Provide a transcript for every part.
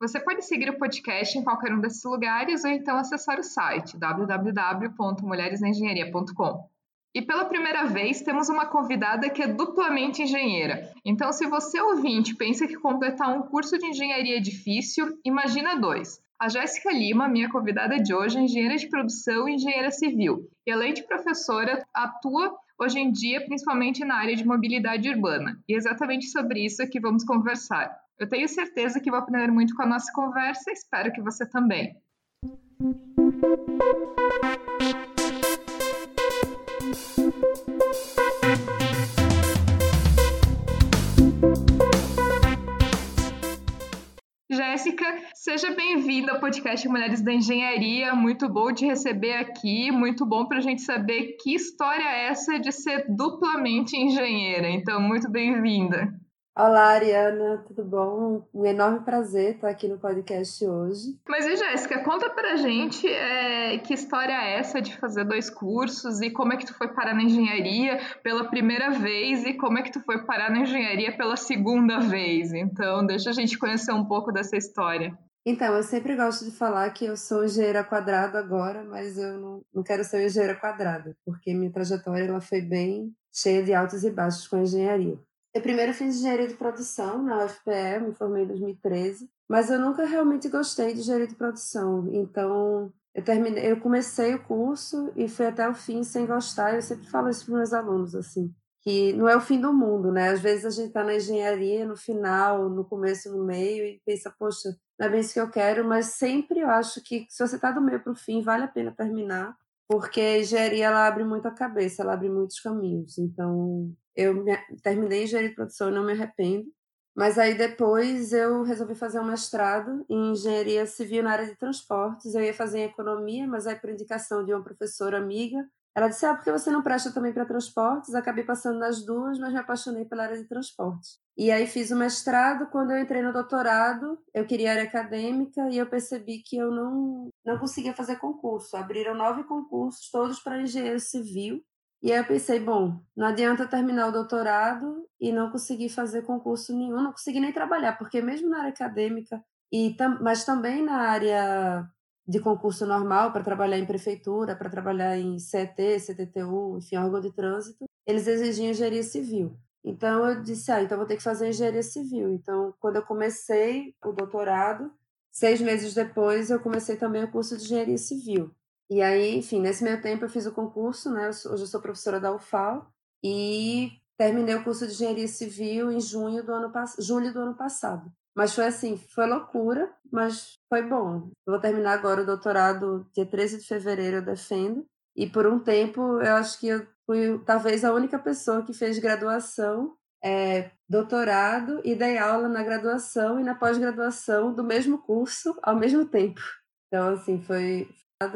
Você pode seguir o podcast em qualquer um desses lugares ou então acessar o site www.mulheresnaengenharia.com. E pela primeira vez temos uma convidada que é duplamente engenheira. Então, se você ouvinte pensa que completar um curso de engenharia é difícil, imagina dois. A Jéssica Lima, minha convidada de hoje, é engenheira de produção e engenheira civil. E além de professora, atua hoje em dia principalmente na área de mobilidade urbana. E é exatamente sobre isso que vamos conversar. Eu tenho certeza que vou aprender muito com a nossa conversa e espero que você também. Jéssica, seja bem-vinda ao podcast Mulheres da Engenharia. Muito bom te receber aqui. Muito bom para a gente saber que história é essa de ser duplamente engenheira. Então, muito bem-vinda. Olá, Ariana, tudo bom? Um enorme prazer estar aqui no podcast hoje. Mas e Jéssica, conta pra gente é, que história é essa de fazer dois cursos e como é que tu foi parar na engenharia pela primeira vez e como é que tu foi parar na engenharia pela segunda vez. Então, deixa a gente conhecer um pouco dessa história. Então, eu sempre gosto de falar que eu sou engenheira quadrada agora, mas eu não, não quero ser engenheira quadrada, porque minha trajetória ela foi bem cheia de altos e baixos com a engenharia. Eu primeiro fiz engenharia de produção na UFPE, me formei em 2013, mas eu nunca realmente gostei de engenharia de produção. Então, eu terminei, eu comecei o curso e fui até o fim sem gostar. Eu sempre falo isso para meus alunos assim, que não é o fim do mundo, né? Às vezes a gente está na engenharia no final, no começo, no meio e pensa, poxa, não é bem isso que eu quero, mas sempre eu acho que se você está do meio para o fim, vale a pena terminar, porque engenharia ela abre a cabeça, ela abre muitos caminhos. Então, eu me, terminei engenharia de produção e não me arrependo. Mas aí depois eu resolvi fazer um mestrado em engenharia civil na área de transportes. Eu ia fazer em economia, mas aí por indicação de uma professora amiga, ela disse: "Ah, porque você não presta também para transportes?" Acabei passando nas duas, mas me apaixonei pela área de transportes. E aí fiz o mestrado, quando eu entrei no doutorado, eu queria área acadêmica e eu percebi que eu não não conseguia fazer concurso. Abriram nove concursos, todos para engenheiro civil. E aí eu pensei, bom, não adianta terminar o doutorado e não conseguir fazer concurso nenhum, não conseguir nem trabalhar, porque mesmo na área acadêmica, e mas também na área de concurso normal, para trabalhar em prefeitura, para trabalhar em CET, CTTU, enfim, órgão de trânsito, eles exigiam engenharia civil. Então eu disse, ah, então vou ter que fazer engenharia civil. Então, quando eu comecei o doutorado, seis meses depois eu comecei também o curso de engenharia civil. E aí, enfim, nesse meio tempo eu fiz o concurso, né? Hoje eu sou professora da UFAL e terminei o curso de engenharia civil em junho do ano julho do ano passado. Mas foi assim, foi loucura, mas foi bom. Vou terminar agora o doutorado dia 13 de fevereiro, eu defendo. E por um tempo eu acho que eu fui talvez a única pessoa que fez graduação, é, doutorado e dei aula na graduação e na pós-graduação do mesmo curso ao mesmo tempo. Então, assim, foi,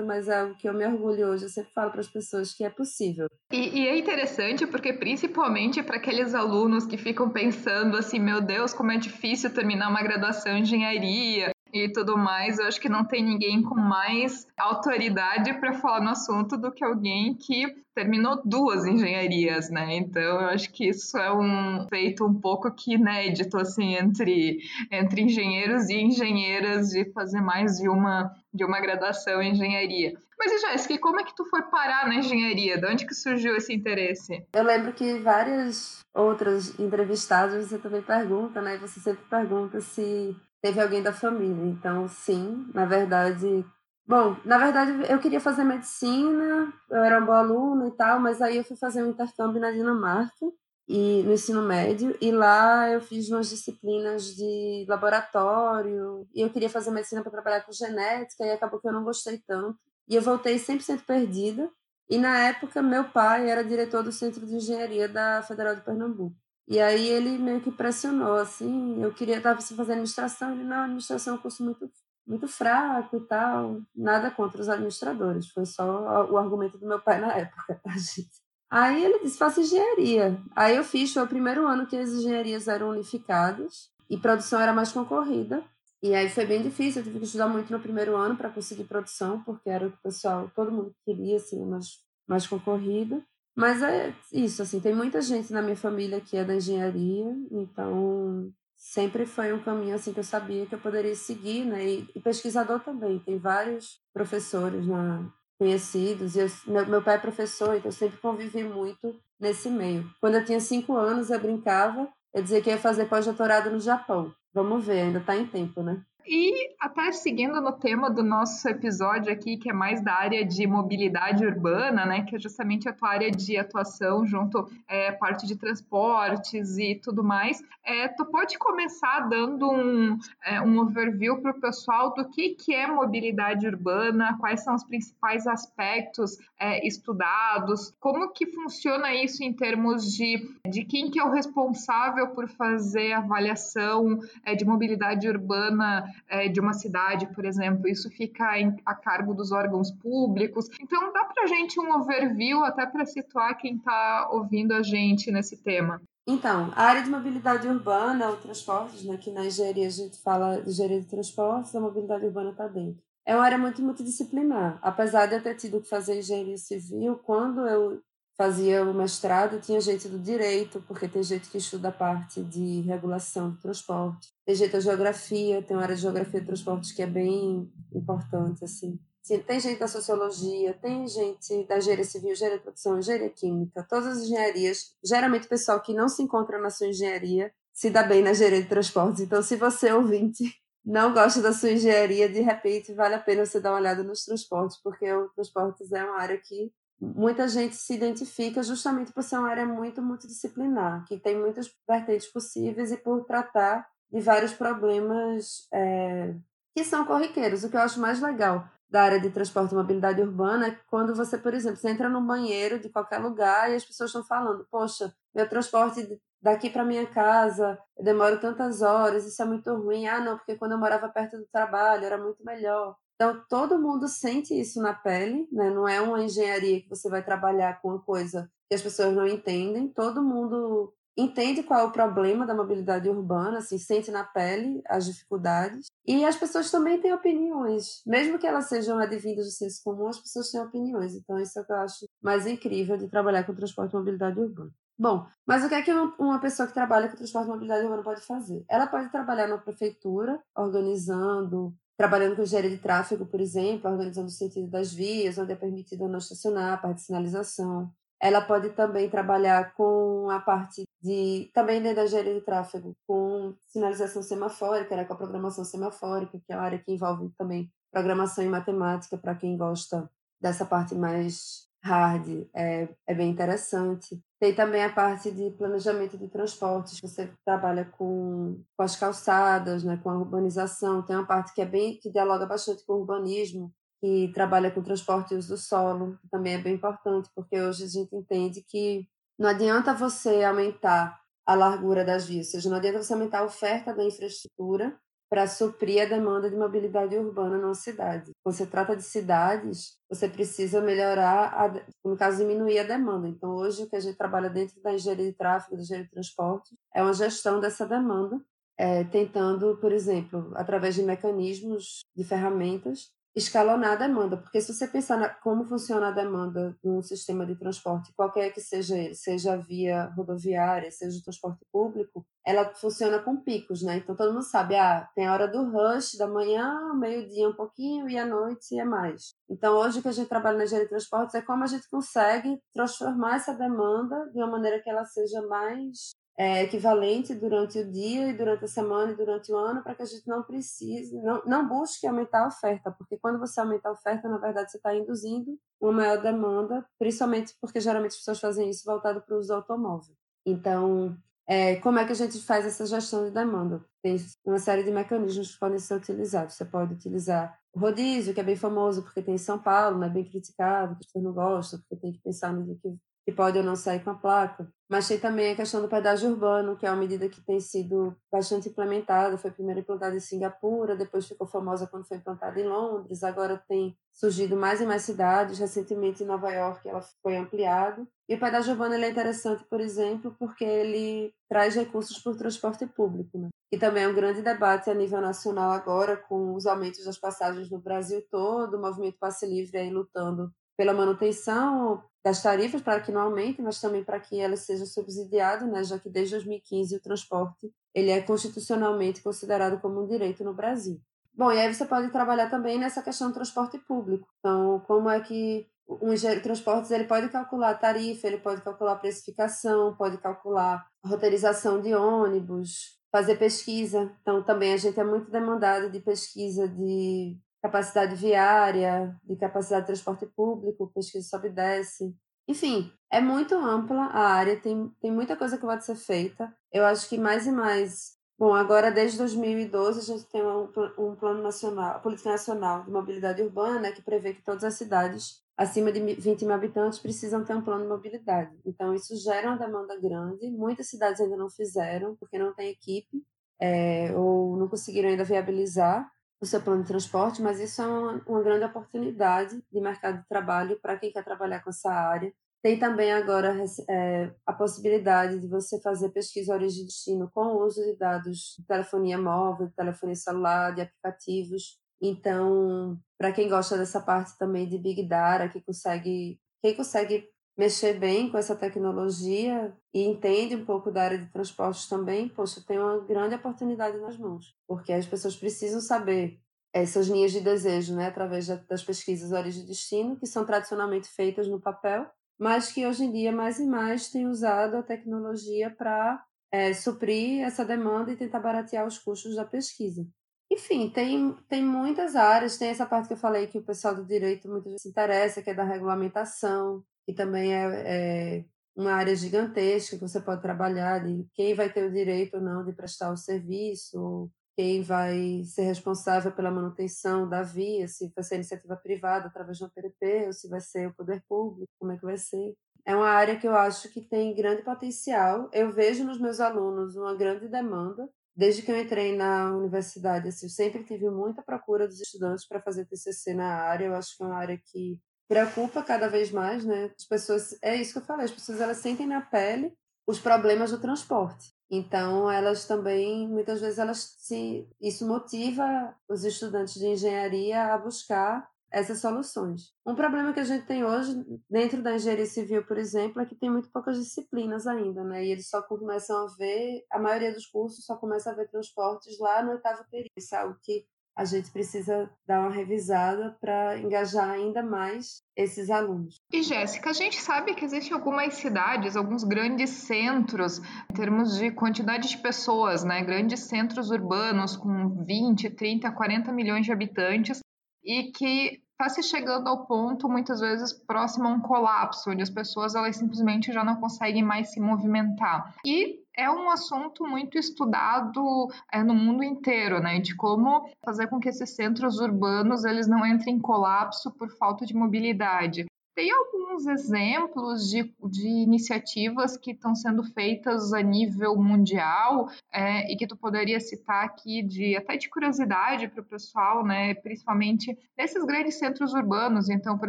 mas é algo que eu me orgulho hoje. Eu sempre falo para as pessoas que é possível. E, e é interessante porque, principalmente para aqueles alunos que ficam pensando assim: meu Deus, como é difícil terminar uma graduação em engenharia, e tudo mais, eu acho que não tem ninguém com mais autoridade para falar no assunto do que alguém que terminou duas engenharias, né? Então, eu acho que isso é um feito um pouco que inédito, assim, entre, entre engenheiros e engenheiras de fazer mais de uma, de uma graduação em engenharia. Mas, Jéssica, como é que tu foi parar na engenharia? De onde que surgiu esse interesse? Eu lembro que várias outras entrevistadas você também pergunta, né? Você sempre pergunta se teve alguém da família. Então, sim, na verdade. Bom, na verdade eu queria fazer medicina, eu era uma boa aluna e tal, mas aí eu fui fazer um intercâmbio na Dinamarca e no ensino médio e lá eu fiz umas disciplinas de laboratório e eu queria fazer medicina para trabalhar com genética e acabou que eu não gostei tanto e eu voltei 100% perdida e na época meu pai era diretor do Centro de Engenharia da Federal de Pernambuco e aí ele meio que pressionou, assim, eu queria, estava fazendo administração, ele, não, administração é um curso muito muito fraco e tal. Nada contra os administradores, foi só o argumento do meu pai na época, tá, gente? Aí ele disse: faça engenharia. Aí eu fiz, foi o primeiro ano que as engenharias eram unificadas e produção era mais concorrida. E aí foi bem difícil, eu tive que estudar muito no primeiro ano para conseguir produção, porque era o que o pessoal, todo mundo queria, assim, mais, mais concorrido. Mas é isso, assim, tem muita gente na minha família que é da engenharia, então sempre foi um caminho assim que eu sabia que eu poderia seguir, né? E, e pesquisador também, tem vários professores na, conhecidos. E eu, meu, meu pai é professor, então eu sempre convivi muito nesse meio. Quando eu tinha cinco anos, eu brincava, eu dizia que ia fazer pós-doutorado no Japão. Vamos ver, ainda está em tempo, né? E até seguindo no tema do nosso episódio aqui, que é mais da área de mobilidade urbana, né, que é justamente a tua área de atuação junto é, parte de transportes e tudo mais, é, tu pode começar dando um, é, um overview para o pessoal do que, que é mobilidade urbana, quais são os principais aspectos é, estudados, como que funciona isso em termos de, de quem que é o responsável por fazer avaliação é, de mobilidade urbana é, de uma cidade, por exemplo, isso fica em, a cargo dos órgãos públicos. Então, dá para gente um overview até para situar quem está ouvindo a gente nesse tema. Então, a área de mobilidade urbana, o transportes, né, que na engenharia a gente fala de engenharia de transportes, a mobilidade urbana está dentro. É uma área muito multidisciplinar. Apesar de eu ter tido que fazer engenharia civil, quando eu fazia o mestrado, tinha gente do direito, porque tem gente que estuda a parte de regulação do transporte. Tem gente da geografia, tem uma área de geografia de transportes que é bem importante, assim. Sim, tem gente da sociologia, tem gente da engenharia civil, engenharia de produção, engenharia química, todas as engenharias. Geralmente o pessoal que não se encontra na sua engenharia se dá bem na engenharia de transportes. Então, se você, ouvinte, não gosta da sua engenharia, de repente vale a pena você dar uma olhada nos transportes, porque o transportes é uma área que muita gente se identifica justamente por ser uma área muito multidisciplinar, que tem muitas vertentes possíveis e por tratar de vários problemas é, que são corriqueiros. O que eu acho mais legal da área de transporte e mobilidade urbana é quando você, por exemplo, você entra num banheiro de qualquer lugar e as pessoas estão falando: Poxa, meu transporte daqui para minha casa eu demoro tantas horas, isso é muito ruim. Ah, não, porque quando eu morava perto do trabalho era muito melhor. Então, todo mundo sente isso na pele, né? não é uma engenharia que você vai trabalhar com uma coisa que as pessoas não entendem, todo mundo entende qual é o problema da mobilidade urbana, assim, sente na pele as dificuldades. E as pessoas também têm opiniões, mesmo que elas sejam advindas do senso comum, as pessoas têm opiniões. Então, isso é o que eu acho mais incrível de trabalhar com transporte e mobilidade urbana. Bom, mas o que é que uma pessoa que trabalha com transporte e mobilidade urbana pode fazer? Ela pode trabalhar na prefeitura, organizando trabalhando com engenharia de tráfego, por exemplo, organizando o sentido das vias, onde é permitido não estacionar, a parte de sinalização. Ela pode também trabalhar com a parte de, também dentro da engenharia de tráfego, com sinalização semafórica, né, com a programação semafórica, que é uma área que envolve também programação e matemática, para quem gosta dessa parte mais hard, é, é bem interessante. Tem também a parte de planejamento de transportes, você trabalha com, com as calçadas, né, com a urbanização. Tem uma parte que é bem que dialoga bastante com o urbanismo, que trabalha com transporte e uso do solo, que também é bem importante, porque hoje a gente entende que não adianta você aumentar a largura das vias, ou seja, não adianta você aumentar a oferta da infraestrutura para suprir a demanda de mobilidade urbana numa cidade. Quando você trata de cidades, você precisa melhorar, a, no caso, diminuir a demanda. Então, hoje, o que a gente trabalha dentro da engenharia de tráfego, da engenharia de transporte, é uma gestão dessa demanda, é, tentando, por exemplo, através de mecanismos, de ferramentas, escalonar a demanda, porque se você pensar na, como funciona a demanda num sistema de transporte, qualquer que seja ele, seja via rodoviária, seja transporte público, ela funciona com picos, né? Então todo mundo sabe, ah, tem a hora do rush da manhã, meio-dia um pouquinho e à noite é mais. Então hoje que a gente trabalha na engenharia de transportes é como a gente consegue transformar essa demanda de uma maneira que ela seja mais é, equivalente durante o dia e durante a semana e durante o ano para que a gente não precise, não, não busque aumentar a oferta, porque quando você aumenta a oferta, na verdade você está induzindo uma maior demanda, principalmente porque geralmente as pessoas fazem isso voltado para o uso automóvel. Então, é, como é que a gente faz essa gestão de demanda? Tem uma série de mecanismos que podem ser utilizados. Você pode utilizar o rodízio, que é bem famoso porque tem em São Paulo, é bem criticado, que as pessoas não gostam, porque tem que pensar no dia que que pode ou não sair com a placa. Mas tem também a questão do pedágio urbano, que é uma medida que tem sido bastante implementada. Foi primeiro implantada em Singapura, depois ficou famosa quando foi implantada em Londres. Agora tem surgido mais e mais cidades. Recentemente em Nova York ela foi ampliada. E o pedágio urbano é interessante, por exemplo, porque ele traz recursos para o transporte público, né? E também é um grande debate a nível nacional agora, com os aumentos das passagens no Brasil todo, o movimento Passe Livre aí lutando pela manutenção das tarifas para que não aumente, mas também para que elas sejam subsidiadas, né, já que desde 2015 o transporte ele é constitucionalmente considerado como um direito no Brasil. Bom, e aí você pode trabalhar também nessa questão do transporte público. Então, como é que um engenheiro de transportes ele pode calcular tarifa, ele pode calcular precificação, pode calcular roteirização de ônibus, fazer pesquisa. Então, também a gente é muito demandado de pesquisa de capacidade viária, de capacidade de transporte público, pesquisa sobe e desce. Enfim, é muito ampla a área, tem, tem muita coisa que pode ser feita. Eu acho que mais e mais. Bom, agora desde 2012 a gente tem um, um plano nacional, a política nacional de mobilidade urbana, que prevê que todas as cidades acima de 20 mil habitantes precisam ter um plano de mobilidade. Então, isso gera uma demanda grande. Muitas cidades ainda não fizeram, porque não tem equipe, é, ou não conseguiram ainda viabilizar o seu plano de transporte, mas isso é uma, grande oportunidade de mercado de trabalho para quem quer trabalhar com essa área. Tem também agora é, a possibilidade de você fazer pesquisa origem e destino com o uso de dados de telefonia móvel, de telefonia celular, de aplicativos. Então, para quem gosta dessa parte também de Big Data, que consegue, quem consegue mexer bem com essa tecnologia e entende um pouco da área de transportes também, poxa, tem uma grande oportunidade nas mãos, porque as pessoas precisam saber essas linhas de desejo, né, através das pesquisas origem e destino, que são tradicionalmente feitas no papel, mas que hoje em dia mais e mais têm usado a tecnologia para é, suprir essa demanda e tentar baratear os custos da pesquisa. Enfim, tem, tem muitas áreas, tem essa parte que eu falei que o pessoal do direito vezes se interessa, que é da regulamentação, que também é, é uma área gigantesca que você pode trabalhar de quem vai ter o direito ou não de prestar o serviço, quem vai ser responsável pela manutenção da via, se vai ser iniciativa privada através de um PDP ou se vai ser o poder público, como é que vai ser. É uma área que eu acho que tem grande potencial. Eu vejo nos meus alunos uma grande demanda. Desde que eu entrei na universidade, assim, eu sempre tive muita procura dos estudantes para fazer TCC na área. Eu acho que é uma área que preocupa cada vez mais, né? As pessoas, é isso que eu falei, as pessoas elas sentem na pele os problemas do transporte. Então, elas também, muitas vezes, elas se, isso motiva os estudantes de engenharia a buscar essas soluções. Um problema que a gente tem hoje, dentro da engenharia civil, por exemplo, é que tem muito poucas disciplinas ainda, né? E eles só começam a ver, a maioria dos cursos só começa a ver transportes lá no oitavo período. Isso é algo que a gente precisa dar uma revisada para engajar ainda mais esses alunos. E Jéssica, a gente sabe que existem algumas cidades, alguns grandes centros, em termos de quantidade de pessoas, né? Grandes centros urbanos com 20, 30, 40 milhões de habitantes e que está se chegando ao ponto, muitas vezes, próximo a um colapso, onde as pessoas elas simplesmente já não conseguem mais se movimentar. E é um assunto muito estudado é, no mundo inteiro, né? De como fazer com que esses centros urbanos eles não entrem em colapso por falta de mobilidade. Tem alguns exemplos de, de iniciativas que estão sendo feitas a nível mundial é, e que tu poderia citar aqui de até de curiosidade para o pessoal, né? Principalmente nesses grandes centros urbanos. Então, por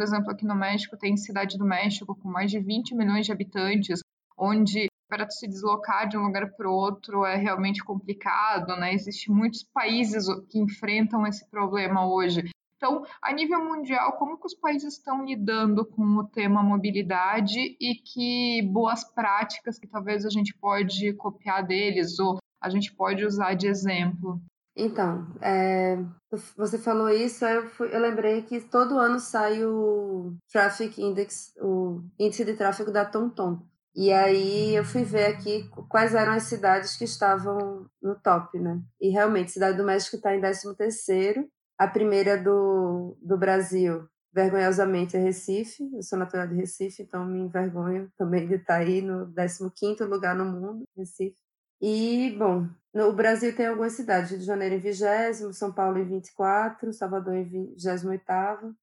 exemplo, aqui no México tem Cidade do México com mais de 20 milhões de habitantes, onde para se deslocar de um lugar para o outro é realmente complicado, né? Existem muitos países que enfrentam esse problema hoje. Então, a nível mundial, como que os países estão lidando com o tema mobilidade e que boas práticas que talvez a gente pode copiar deles ou a gente pode usar de exemplo? Então, é, você falou isso, eu, fui, eu lembrei que todo ano sai o Traffic Index, o índice de tráfego da TomTom. E aí eu fui ver aqui quais eram as cidades que estavam no top, né? E realmente, Cidade do México está em 13 terceiro, a primeira do, do Brasil, vergonhosamente, é Recife. Eu sou natural de Recife, então me envergonho também de estar aí no 15 lugar no mundo, Recife. E, bom, no Brasil tem algumas cidades, Rio de Janeiro em 20, São Paulo em 24, Salvador em 28.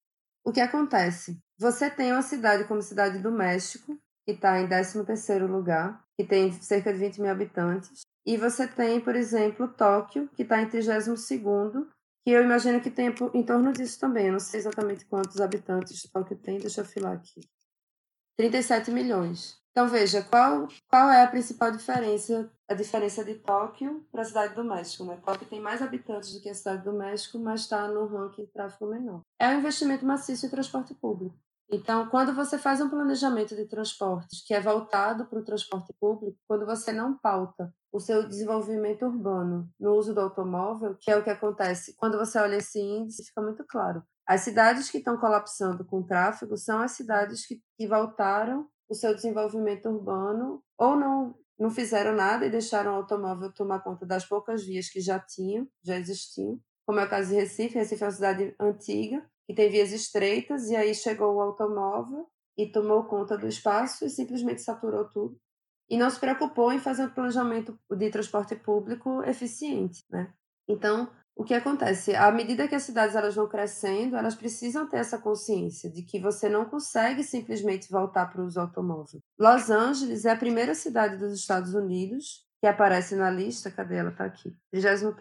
O que acontece? Você tem uma cidade como Cidade do México, que está em 13º lugar, que tem cerca de 20 mil habitantes. E você tem, por exemplo, Tóquio, que está em 32º, que eu imagino que tem em torno disso também. Eu não sei exatamente quantos habitantes Tóquio tem, deixa eu filar aqui. 37 milhões. Então veja, qual, qual é a principal diferença, a diferença de Tóquio para a cidade do México? Né? Tóquio tem mais habitantes do que a cidade do México, mas está no ranking de tráfego menor. É um investimento maciço em transporte público. Então, quando você faz um planejamento de transportes que é voltado para o transporte público, quando você não pauta o seu desenvolvimento urbano no uso do automóvel, que é o que acontece quando você olha esse índice, fica muito claro. As cidades que estão colapsando com o tráfego são as cidades que, que voltaram o seu desenvolvimento urbano ou não não fizeram nada e deixaram o automóvel tomar conta das poucas vias que já tinham, já existiam, como é o caso de Recife. Recife é uma cidade antiga, que tem vias estreitas, e aí chegou o automóvel e tomou conta do espaço e simplesmente saturou tudo. E não se preocupou em fazer um planejamento de transporte público eficiente, né? Então, o que acontece? À medida que as cidades elas vão crescendo, elas precisam ter essa consciência de que você não consegue simplesmente voltar para o uso automóvel. Los Angeles é a primeira cidade dos Estados Unidos que aparece na lista, cadê ela? Está aqui, 31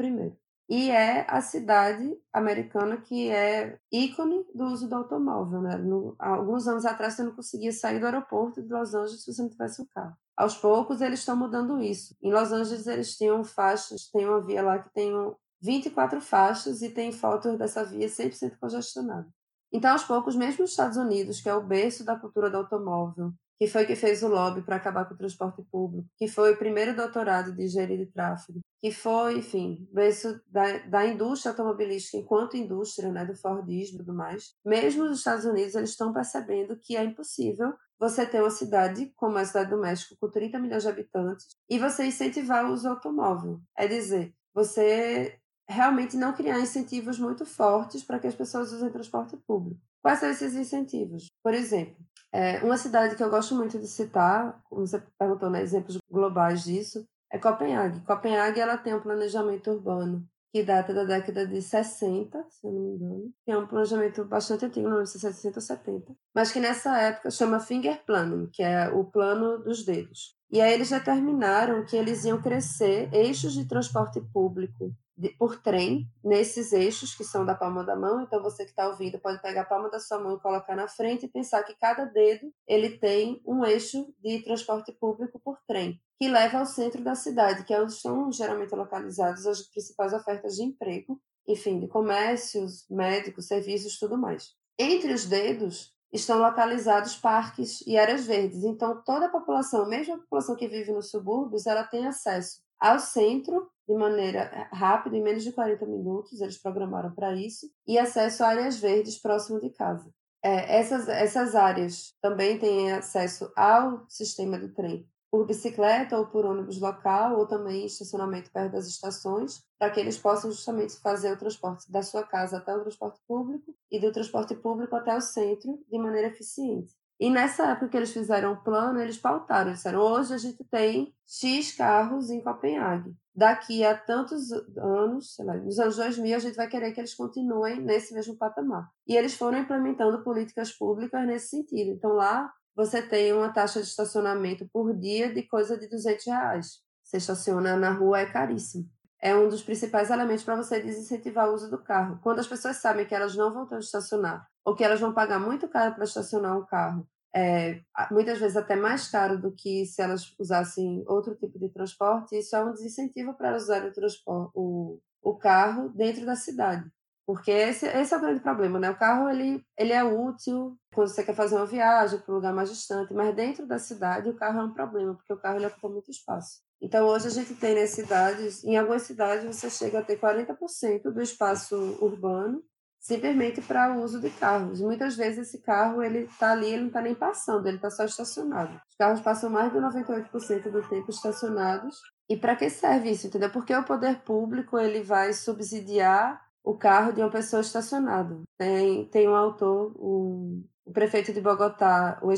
e é a cidade americana que é ícone do uso do automóvel. Né? No, alguns anos atrás você não conseguia sair do aeroporto de Los Angeles se você não tivesse um carro. Aos poucos eles estão mudando isso. Em Los Angeles eles tinham faixas, tem uma via lá que tem 24 faixas e tem fotos dessa via 100% congestionada. Então, aos poucos, mesmo os Estados Unidos, que é o berço da cultura do automóvel, que foi que fez o lobby para acabar com o transporte público, que foi o primeiro doutorado de engenharia de tráfego, que foi, enfim, berço da, da indústria automobilística enquanto indústria, né, do Fordismo e tudo mais. Mesmo os Estados Unidos, eles estão percebendo que é impossível você ter uma cidade como a cidade do México, com 30 milhões de habitantes, e você incentivar o uso automóvel. É dizer, você realmente não criar incentivos muito fortes para que as pessoas usem transporte público. Quais são esses incentivos? Por exemplo, é, uma cidade que eu gosto muito de citar, como você perguntou, né, exemplos globais disso, é Copenhague. Copenhague ela tem um planejamento urbano que data da década de 60, se eu não me engano, que é um planejamento bastante antigo, não sei se é 60 ou 70, mas que nessa época chama Finger Planning, que é o plano dos dedos. E aí eles determinaram que eles iam crescer eixos de transporte público de, por trem nesses eixos que são da palma da mão. Então você que está ouvindo pode pegar a palma da sua mão e colocar na frente e pensar que cada dedo ele tem um eixo de transporte público por trem que leva ao centro da cidade, que é onde estão geralmente localizadas as principais ofertas de emprego, enfim, de comércios, médicos, serviços, tudo mais. Entre os dedos estão localizados parques e áreas verdes. Então, toda a população, mesmo a população que vive nos subúrbios, ela tem acesso ao centro de maneira rápida, em menos de 40 minutos, eles programaram para isso, e acesso a áreas verdes próximo de casa. É, essas, essas áreas também têm acesso ao sistema do trem por bicicleta ou por ônibus local, ou também estacionamento perto das estações, para que eles possam justamente fazer o transporte da sua casa até o transporte público e do transporte público até o centro de maneira eficiente. E nessa época que eles fizeram o plano, eles pautaram, disseram, hoje a gente tem X carros em Copenhague. Daqui a tantos anos, sei lá, nos anos 2000, a gente vai querer que eles continuem nesse mesmo patamar. E eles foram implementando políticas públicas nesse sentido. Então lá você tem uma taxa de estacionamento por dia de coisa de 200 reais. Você estaciona na rua é caríssimo. É um dos principais elementos para você desincentivar o uso do carro. Quando as pessoas sabem que elas não vão ter onde estacionar, ou que elas vão pagar muito caro para estacionar um carro, é, muitas vezes até mais caro do que se elas usassem outro tipo de transporte, isso é um desincentivo para usarem o, o, o carro dentro da cidade. Porque esse, esse é o grande problema, né? O carro ele, ele é útil quando você quer fazer uma viagem para um lugar mais distante, mas dentro da cidade o carro é um problema, porque o carro ele ocupa muito espaço. Então hoje a gente tem nas cidades, em algumas cidades você chega a ter 40% do espaço urbano simplesmente para o uso de carros. Muitas vezes esse carro ele está ali, ele não está nem passando, ele está só estacionado. Os carros passam mais de 98% do tempo estacionados. E para que serve isso, entendeu? Porque o poder público ele vai subsidiar o carro de uma pessoa estacionada. Tem, tem um autor, o, o prefeito de Bogotá, o,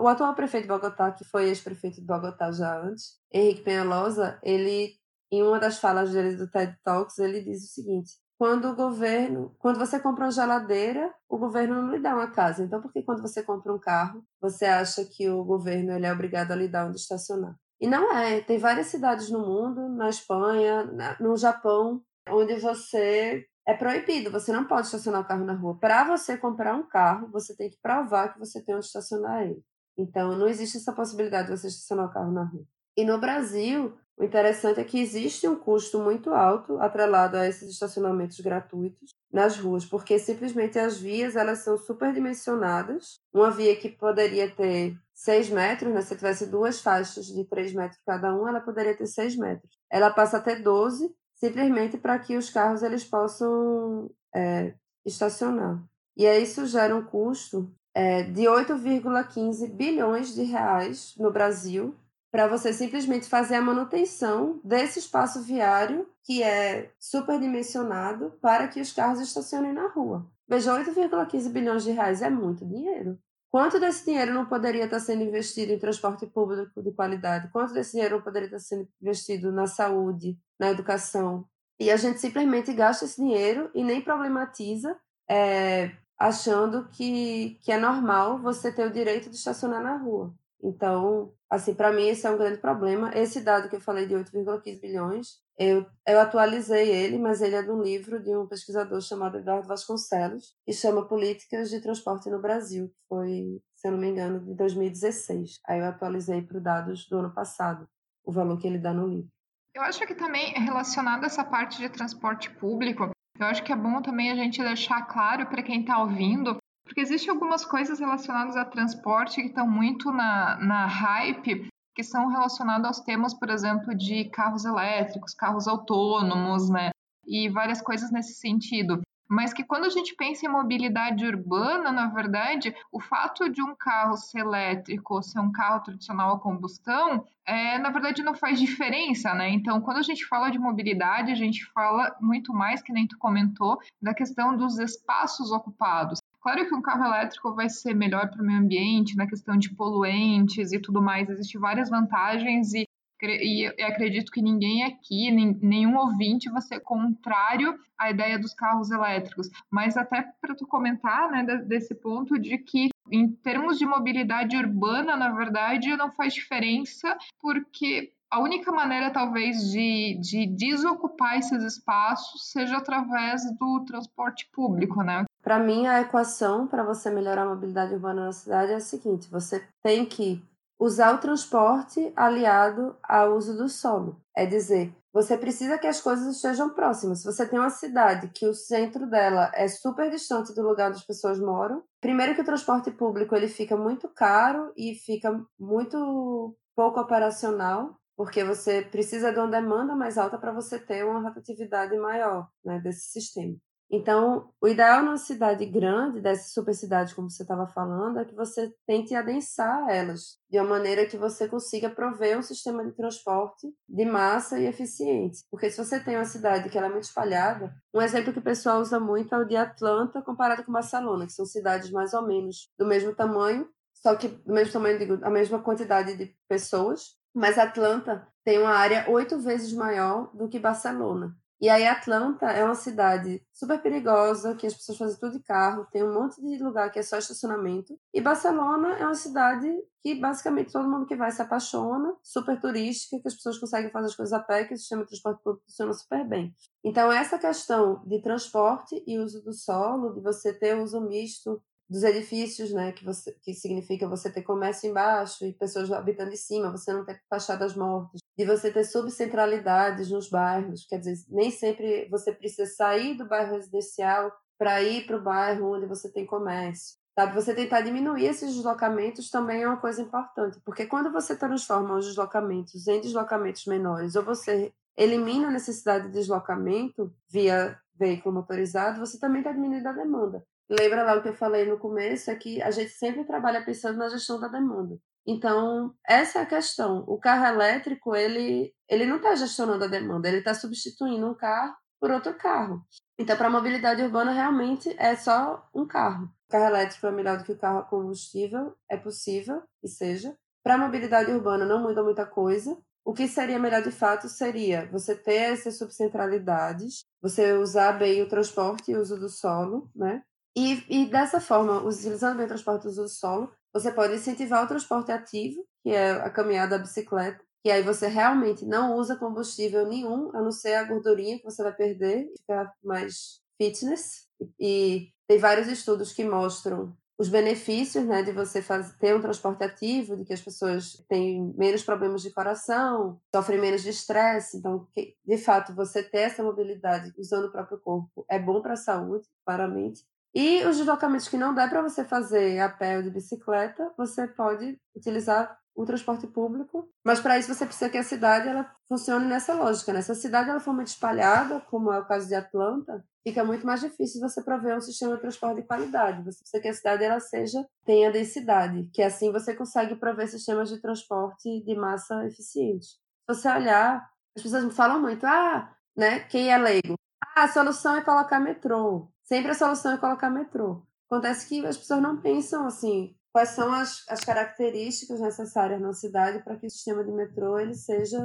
o atual prefeito de Bogotá, que foi ex-prefeito de Bogotá já antes, Henrique Penalosa, ele, em uma das falas dele do TED Talks, ele diz o seguinte, quando o governo, quando você compra uma geladeira, o governo não lhe dá uma casa. Então, por que quando você compra um carro, você acha que o governo ele é obrigado a lhe dar onde estacionar? E não é. Tem várias cidades no mundo, na Espanha, no Japão, onde você é proibido, você não pode estacionar o carro na rua. Para você comprar um carro, você tem que provar que você tem onde estacionar ele. Então, não existe essa possibilidade de você estacionar o carro na rua. E no Brasil, o interessante é que existe um custo muito alto atrelado a esses estacionamentos gratuitos nas ruas, porque simplesmente as vias elas são superdimensionadas. Uma via que poderia ter 6 metros, né, se tivesse duas faixas de 3 metros cada uma, ela poderia ter 6 metros. Ela passa a ter 12, simplesmente para que os carros eles possam é, estacionar. E aí isso gera um custo é, de 8,15 bilhões de reais no Brasil para você simplesmente fazer a manutenção desse espaço viário que é superdimensionado para que os carros estacionem na rua. Veja, 8,15 bilhões de reais é muito dinheiro. Quanto desse dinheiro não poderia estar sendo investido em transporte público de qualidade? Quanto desse dinheiro não poderia estar sendo investido na saúde, na educação? E a gente simplesmente gasta esse dinheiro e nem problematiza, é, achando que, que é normal você ter o direito de estacionar na rua. Então, assim, para mim esse é um grande problema. Esse dado que eu falei de 8,15 bilhões, eu, eu atualizei ele, mas ele é de um livro de um pesquisador chamado Eduardo Vasconcelos, e chama Políticas de Transporte no Brasil, que foi, se eu não me engano, de 2016. Aí eu atualizei para os dados do ano passado, o valor que ele dá no livro. Eu acho que também é relacionado a essa parte de transporte público, eu acho que é bom também a gente deixar claro para quem está ouvindo porque existem algumas coisas relacionadas a transporte que estão muito na, na hype, que são relacionadas aos temas, por exemplo, de carros elétricos, carros autônomos, né? E várias coisas nesse sentido. Mas que quando a gente pensa em mobilidade urbana, na verdade, o fato de um carro ser elétrico ou ser um carro tradicional a combustão, é, na verdade não faz diferença, né? Então, quando a gente fala de mobilidade, a gente fala muito mais, que nem tu comentou, da questão dos espaços ocupados. Claro que um carro elétrico vai ser melhor para o meio ambiente, na questão de poluentes e tudo mais, existem várias vantagens e, e acredito que ninguém aqui, nenhum ouvinte vai ser contrário à ideia dos carros elétricos. Mas até para tu comentar, né, desse ponto de que em termos de mobilidade urbana, na verdade, não faz diferença, porque a única maneira, talvez, de, de desocupar esses espaços seja através do transporte público, né? Para mim, a equação para você melhorar a mobilidade urbana na cidade é a seguinte: você tem que usar o transporte aliado ao uso do solo. É dizer, você precisa que as coisas estejam próximas. Se você tem uma cidade que o centro dela é super distante do lugar onde as pessoas moram, primeiro que o transporte público ele fica muito caro e fica muito pouco operacional, porque você precisa de uma demanda mais alta para você ter uma rotatividade maior né, desse sistema. Então, o ideal numa cidade grande, dessa super cidade como você estava falando, é que você tente adensar elas, de uma maneira que você consiga prover um sistema de transporte de massa e eficiente. Porque se você tem uma cidade que ela é muito espalhada, um exemplo que o pessoal usa muito é o de Atlanta comparado com Barcelona, que são cidades mais ou menos do mesmo tamanho, só que do mesmo tamanho, digo, a mesma quantidade de pessoas, mas Atlanta tem uma área oito vezes maior do que Barcelona. E aí Atlanta é uma cidade super perigosa, que as pessoas fazem tudo de carro, tem um monte de lugar que é só estacionamento. E Barcelona é uma cidade que basicamente todo mundo que vai se apaixona, super turística, que as pessoas conseguem fazer as coisas a pé, que o sistema de transporte público funciona super bem. Então essa questão de transporte e uso do solo, de você ter uso misto dos edifícios, né, que, você, que significa você ter comércio embaixo e pessoas habitando em cima, você não ter fachadas mortas, de você ter subcentralidades nos bairros, quer dizer, nem sempre você precisa sair do bairro residencial para ir para o bairro onde você tem comércio. Sabe, você tentar diminuir esses deslocamentos também é uma coisa importante, porque quando você transforma os deslocamentos em deslocamentos menores, ou você elimina a necessidade de deslocamento via veículo motorizado, você também está diminuindo a demanda. Lembra lá o que eu falei no começo, é que a gente sempre trabalha pensando na gestão da demanda. Então, essa é a questão. O carro elétrico, ele, ele não está gestionando a demanda, ele está substituindo um carro por outro carro. Então, para a mobilidade urbana, realmente é só um carro. O carro elétrico é melhor do que o carro a combustível, é possível que seja. Para a mobilidade urbana, não muda muita coisa, o que seria melhor de fato seria você ter essas subcentralidades, você usar bem o transporte e o uso do solo, né? E, e dessa forma, utilizando bem o transporte e do solo, você pode incentivar o transporte ativo, que é a caminhada, a bicicleta, que aí você realmente não usa combustível nenhum, a não ser a gordurinha que você vai perder, ficar mais fitness. E tem vários estudos que mostram os benefícios né, de você fazer, ter um transporte ativo, de que as pessoas têm menos problemas de coração, sofrem menos de estresse. Então, de fato, você ter essa mobilidade usando o próprio corpo é bom para a saúde, claramente. E os deslocamentos que não dá para você fazer a pé ou de bicicleta, você pode utilizar o transporte público, mas para isso você precisa que a cidade ela funcione nessa lógica. Né? Se a cidade ela for muito espalhada, como é o caso de Atlanta, fica muito mais difícil você prover um sistema de transporte de qualidade. Você precisa que a cidade ela seja tenha densidade, que assim você consegue prover sistemas de transporte de massa eficientes. Se você olhar, as pessoas me falam muito, ah, né, quem é leigo? Ah, a solução é colocar metrô. Sempre a solução é colocar metrô. Acontece que as pessoas não pensam assim, quais são as, as características necessárias na cidade para que o sistema de metrô ele seja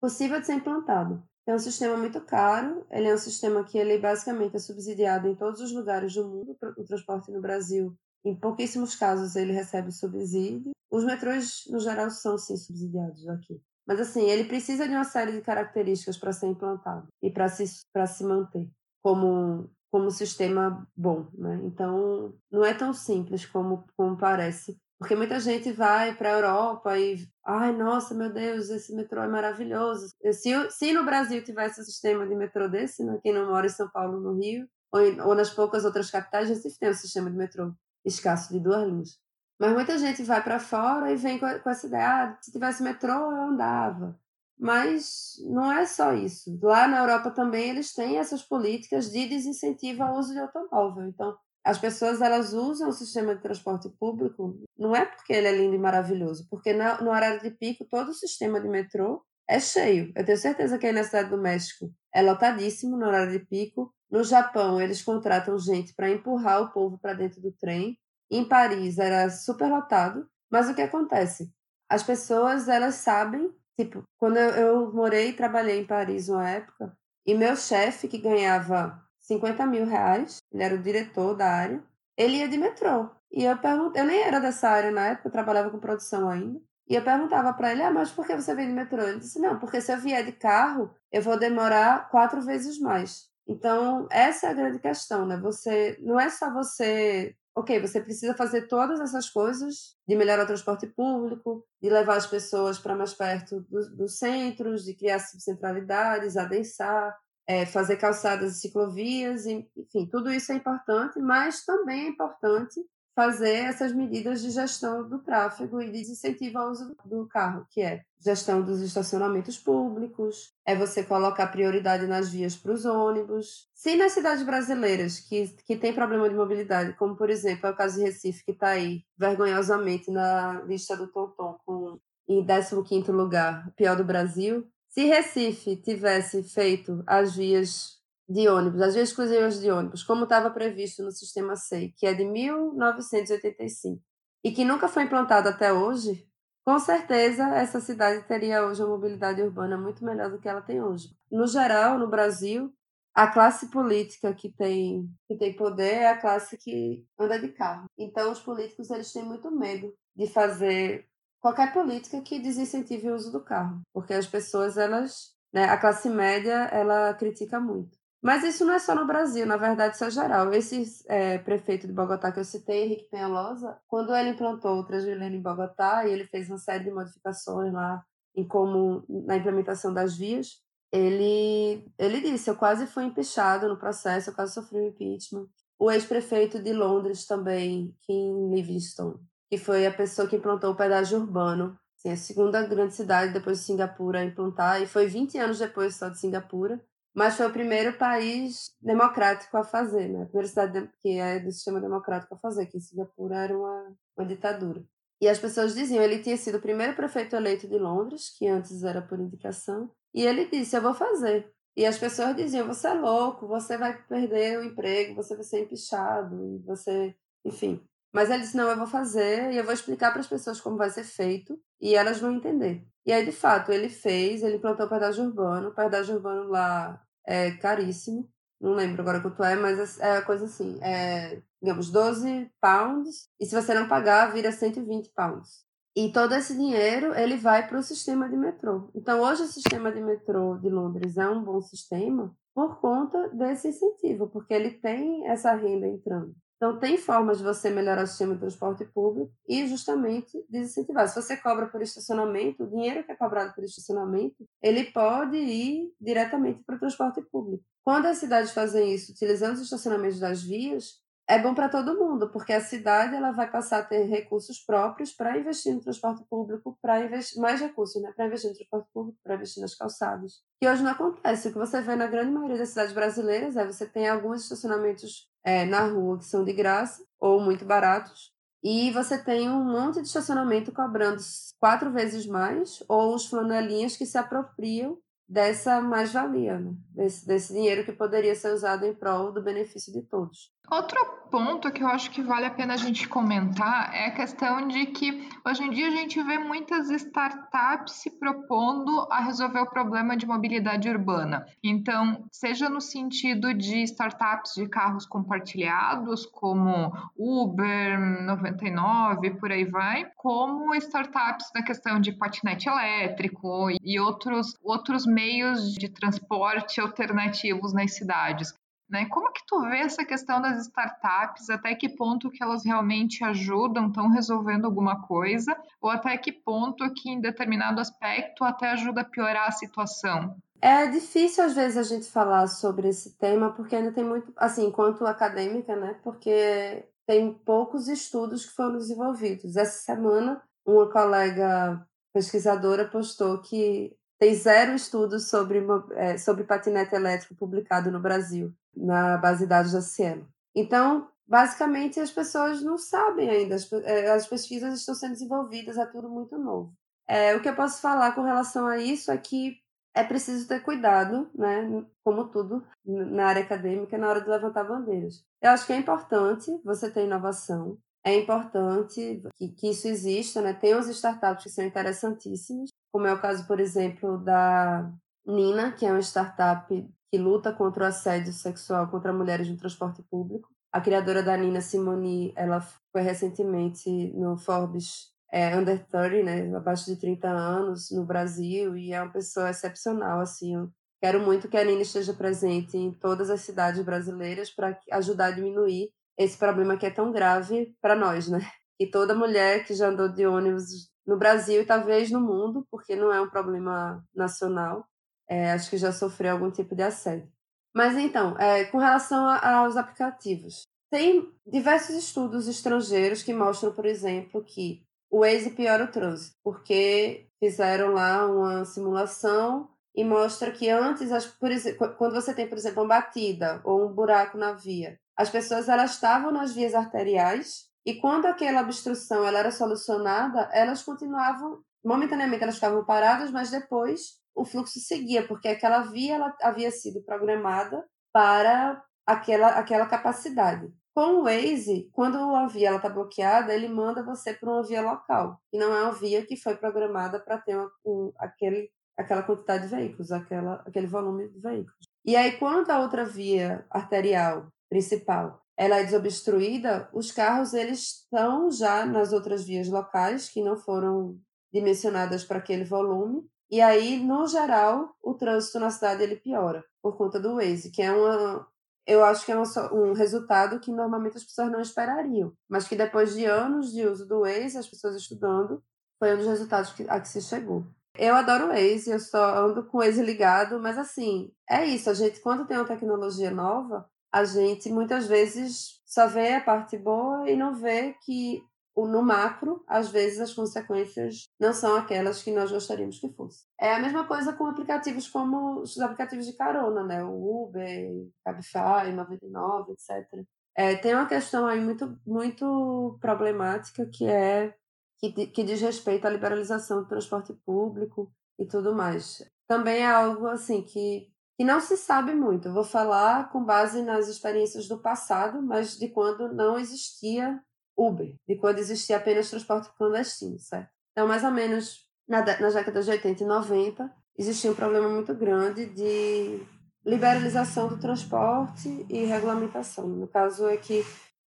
possível de ser implantado. É um sistema muito caro, ele é um sistema que ele basicamente é subsidiado em todos os lugares do mundo, o transporte no Brasil, em pouquíssimos casos ele recebe subsídio. Os metrôs, no geral, são sim subsidiados aqui. Mas assim, ele precisa de uma série de características para ser implantado e para se, se manter como como sistema bom, né? Então, não é tão simples como, como parece. Porque muita gente vai para a Europa e, ai, nossa, meu Deus, esse metrô é maravilhoso. Se, se no Brasil tivesse um sistema de metrô desse, né? quem não mora em São Paulo, no Rio, ou, ou nas poucas outras capitais, Recife tem um sistema de metrô escasso de duas linhas. Mas muita gente vai para fora e vem com, essa ideia, ah, se tivesse metrô, eu andava. Mas não é só isso. Lá na Europa também eles têm essas políticas de desincentivo ao uso de automóvel. Então, as pessoas elas usam o sistema de transporte público não é porque ele é lindo e maravilhoso, porque no horário de pico todo o sistema de metrô é cheio. Eu tenho certeza que aí na cidade do México é lotadíssimo no horário de pico. No Japão eles contratam gente para empurrar o povo para dentro do trem. Em Paris era super lotado. Mas o que acontece? As pessoas elas sabem Tipo, quando eu, morei e trabalhei em Paris uma época, e meu chefe, que ganhava 50 mil reais, ele era o diretor da área, ele ia de metrô. E eu perguntei, eu nem era dessa área na época, eu trabalhava com produção ainda. E eu perguntava para ele, ah, mas por que você vem de metrô? Ele disse, não, porque se eu vier de carro, eu vou demorar quatro vezes mais. Então, essa é a grande questão, né? Você, não é só você ok, você precisa fazer todas essas coisas de melhorar o transporte público, de levar as pessoas para mais perto dos do centros, de criar subcentralidades, adensar, é, fazer calçadas e ciclovias, enfim, tudo isso é importante, mas também é importante fazer essas medidas de gestão do tráfego e de incentivo ao uso do carro, que é gestão dos estacionamentos públicos, é você colocar prioridade nas vias para os ônibus. Se nas cidades brasileiras que, que tem problema de mobilidade, como por exemplo é o caso de Recife, que está aí vergonhosamente na lista do Tonton com em 15º lugar, pior do Brasil, se Recife tivesse feito as vias de ônibus, as vias exclusivas de ônibus, como estava previsto no sistema SEI, que é de 1985, e que nunca foi implantado até hoje, com certeza essa cidade teria hoje uma mobilidade urbana muito melhor do que ela tem hoje. No geral, no Brasil, a classe política que tem, que tem poder é a classe que anda de carro. Então, os políticos eles têm muito medo de fazer qualquer política que desincentive o uso do carro, porque as pessoas, elas, né, a classe média, ela critica muito. Mas isso não é só no Brasil, na verdade isso é geral. Esse é, prefeito de Bogotá que eu citei, Henrique Penhalosa, quando ele implantou o Transmilenio em Bogotá e ele fez uma série de modificações lá em como na implementação das vias, ele ele disse, eu quase fui empichado no processo, eu quase sofri um impeachment. O ex-prefeito de Londres também, Kim Livingstone, que foi a pessoa que implantou o pedágio urbano, assim, a segunda grande cidade depois de Singapura a implantar, e foi 20 anos depois só de Singapura mas foi o primeiro país democrático a fazer, né? A primeira cidade que é do sistema democrático a fazer, que Singapura era uma, uma ditadura. E as pessoas diziam, ele tinha sido o primeiro prefeito eleito de Londres, que antes era por indicação, e ele disse, eu vou fazer. E as pessoas diziam, você é louco, você vai perder o emprego, você vai ser empichado, e você, enfim. Mas ele disse, não, eu vou fazer, e eu vou explicar para as pessoas como vai ser feito, e elas vão entender. E aí, de fato, ele fez, ele plantou o pedágio urbano, o pedágio urbano lá é caríssimo, não lembro agora quanto é, mas é, é coisa assim, é, digamos, 12 pounds, e se você não pagar, vira 120 pounds. E todo esse dinheiro, ele vai para o sistema de metrô. Então, hoje o sistema de metrô de Londres é um bom sistema por conta desse incentivo, porque ele tem essa renda entrando. Então, tem formas de você melhorar o sistema de transporte público e justamente desincentivar. Se você cobra por estacionamento, o dinheiro que é cobrado por estacionamento, ele pode ir diretamente para o transporte público. Quando as cidades fazem isso utilizando os estacionamentos das vias, é bom para todo mundo, porque a cidade ela vai passar a ter recursos próprios para investir no transporte público, para investir mais recursos, né? Para investir no transporte público, para investir nas calçadas. Que hoje não acontece. O que você vê na grande maioria das cidades brasileiras é você tem alguns estacionamentos é, na rua que são de graça ou muito baratos. E você tem um monte de estacionamento cobrando quatro vezes mais, ou os flanelinhas que se apropriam dessa mais-valia, né? desse, desse dinheiro que poderia ser usado em prol do benefício de todos. Outro ponto que eu acho que vale a pena a gente comentar é a questão de que hoje em dia a gente vê muitas startups se propondo a resolver o problema de mobilidade urbana. Então, seja no sentido de startups de carros compartilhados, como Uber, 99, por aí vai, como startups na questão de patinete elétrico e outros, outros meios de transporte alternativos nas cidades. Né? Como que tu vê essa questão das startups? Até que ponto que elas realmente ajudam, estão resolvendo alguma coisa? Ou até que ponto que em determinado aspecto até ajuda a piorar a situação? É difícil às vezes a gente falar sobre esse tema porque ainda tem muito, assim, enquanto acadêmica, né? Porque tem poucos estudos que foram desenvolvidos. Essa semana, uma colega pesquisadora postou que tem zero estudos sobre, é, sobre patinete elétrico publicado no Brasil na base de dados da Cielo. Então, basicamente, as pessoas não sabem ainda, as, é, as pesquisas estão sendo desenvolvidas, é tudo muito novo. É, o que eu posso falar com relação a isso é que é preciso ter cuidado, né, como tudo na área acadêmica, na hora de levantar bandeiras. Eu acho que é importante você ter inovação, é importante que, que isso exista, né? Tem os startups que são interessantíssimos, como é o caso, por exemplo, da Nina, que é uma startup que luta contra o assédio sexual contra mulheres no transporte público. A criadora da Nina Simoni, ela foi recentemente no Forbes é, Under 30, né, abaixo de 30 anos, no Brasil, e é uma pessoa excepcional, assim. Eu quero muito que a Nina esteja presente em todas as cidades brasileiras para ajudar a diminuir esse problema que é tão grave para nós, né? E toda mulher que já andou de ônibus no Brasil e talvez no mundo, porque não é um problema nacional, é, acho que já sofreu algum tipo de assédio. Mas então, é, com relação a, aos aplicativos, tem diversos estudos estrangeiros que mostram, por exemplo, que o Waze piora o trânsito, porque fizeram lá uma simulação e mostra que antes, as, por exemplo, quando você tem, por exemplo, uma batida ou um buraco na via, as pessoas elas estavam nas vias arteriais e quando aquela obstrução ela era solucionada, elas continuavam momentaneamente elas ficavam paradas, mas depois o fluxo seguia, porque aquela via ela havia sido programada para aquela, aquela capacidade. Com o Waze, quando a via está bloqueada, ele manda você para uma via local, e não é uma via que foi programada para ter uma, um, aquele, aquela quantidade de veículos, aquela, aquele volume de veículos. E aí, quando a outra via arterial principal ela é desobstruída, os carros eles estão já nas outras vias locais que não foram dimensionadas para aquele volume e aí, no geral, o trânsito na cidade ele piora por conta do Waze, que é uma. Eu acho que é um, um resultado que normalmente as pessoas não esperariam, mas que depois de anos de uso do Waze, as pessoas estudando, foi um dos resultados que, a que se chegou. Eu adoro o Waze, eu só ando com o Waze ligado, mas assim, é isso. A gente, quando tem uma tecnologia nova, a gente muitas vezes só vê a parte boa e não vê que no macro, às vezes as consequências não são aquelas que nós gostaríamos que fossem. É a mesma coisa com aplicativos como os aplicativos de carona, né? O Uber, Cabify, 99, etc. É, tem uma questão aí muito, muito problemática que é que, que diz respeito à liberalização do transporte público e tudo mais. Também é algo assim que, que não se sabe muito. Eu vou falar com base nas experiências do passado, mas de quando não existia Uber, de quando existia apenas transporte clandestino, certo? Então, mais ou menos na, nas décadas de 80 e 90, existia um problema muito grande de liberalização do transporte e regulamentação. No caso é que,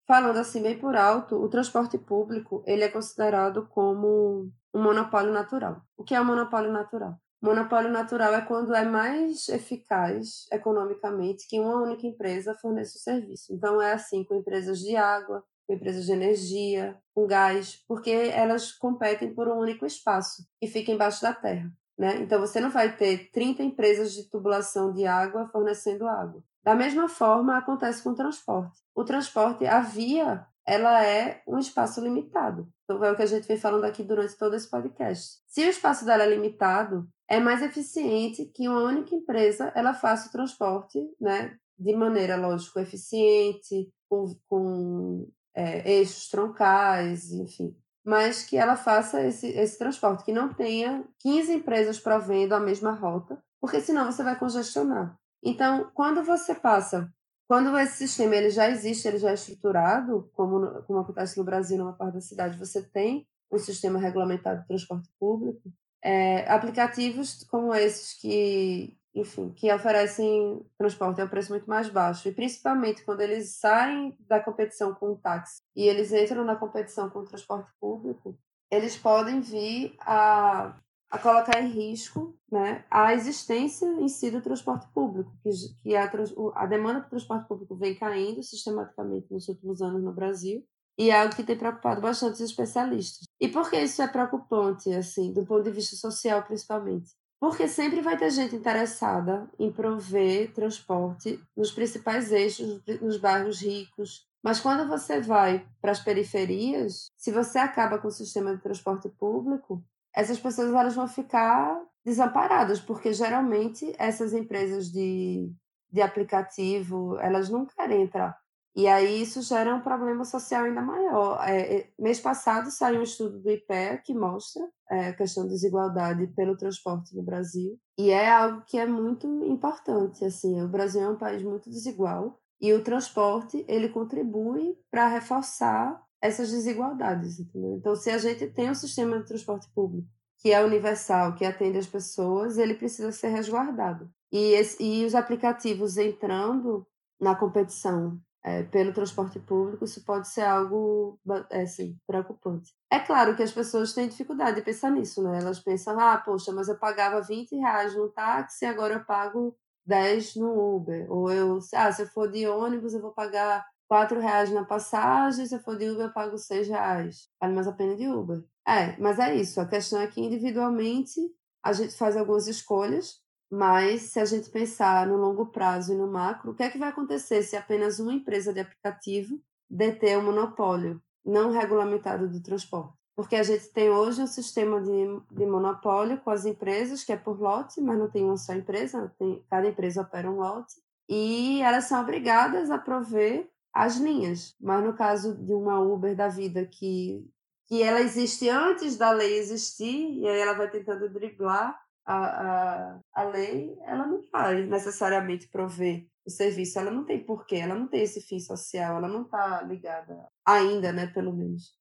falando assim bem por alto, o transporte público ele é considerado como um monopólio natural. O que é um monopólio natural? Monopólio natural é quando é mais eficaz economicamente que uma única empresa fornece o serviço. Então, é assim com empresas de água, com empresas de energia, com gás, porque elas competem por um único espaço e fica embaixo da terra. Né? Então, você não vai ter 30 empresas de tubulação de água fornecendo água. Da mesma forma, acontece com o transporte. O transporte, a via, ela é um espaço limitado. Então, é o que a gente vem falando aqui durante todo esse podcast. Se o espaço dela é limitado, é mais eficiente que uma única empresa ela faça o transporte, né, de maneira, lógico, eficiente, com, com é, eixos troncais, enfim, mas que ela faça esse, esse transporte, que não tenha 15 empresas provendo a mesma rota, porque senão você vai congestionar. Então, quando você passa, quando esse sistema ele já existe, ele já é estruturado, como, como acontece no Brasil, numa parte da cidade, você tem um sistema regulamentado de transporte público, é, aplicativos como esses que, enfim, que oferecem transporte a um preço muito mais baixo e principalmente quando eles saem da competição com o táxi e eles entram na competição com o transporte público, eles podem vir a, a colocar em risco né, a existência em si do transporte público, que, que a, a demanda do transporte público vem caindo sistematicamente nos últimos anos no Brasil e é algo que tem preocupado bastante os especialistas. E por que isso é preocupante, assim, do ponto de vista social, principalmente? Porque sempre vai ter gente interessada em prover transporte nos principais eixos, nos bairros ricos. Mas quando você vai para as periferias, se você acaba com o sistema de transporte público, essas pessoas elas vão ficar desamparadas, porque geralmente essas empresas de, de aplicativo, elas não querem entrar e aí isso gera um problema social ainda maior. É, é mês passado saiu um estudo do IPEA que mostra é, a questão de desigualdade pelo transporte no Brasil. E é algo que é muito importante. Assim, o Brasil é um país muito desigual e o transporte ele contribui para reforçar essas desigualdades. Entendeu? Então, se a gente tem um sistema de transporte público que é universal, que atende as pessoas, ele precisa ser resguardado. E, esse, e os aplicativos entrando na competição é, pelo transporte público, isso pode ser algo é, assim, preocupante. É claro que as pessoas têm dificuldade de pensar nisso, né? Elas pensam, ah, poxa, mas eu pagava 20 reais no táxi, agora eu pago 10 no Uber. Ou eu, ah, se eu for de ônibus, eu vou pagar 4 reais na passagem, se eu for de Uber, eu pago 6 reais. Vale mais a pena de Uber. É, mas é isso. A questão é que individualmente a gente faz algumas escolhas mas se a gente pensar no longo prazo e no macro, o que é que vai acontecer se apenas uma empresa de aplicativo deter o monopólio não regulamentado do transporte? Porque a gente tem hoje um sistema de, de monopólio com as empresas, que é por lote, mas não tem uma só empresa, tem, cada empresa opera um lote, e elas são obrigadas a prover as linhas. Mas no caso de uma Uber da vida que, que ela existe antes da lei existir, e aí ela vai tentando driblar a, a, a lei ela não vai necessariamente prover o serviço, ela não tem porquê, ela não tem esse fim social, ela não está ligada ainda, né, pelo menos.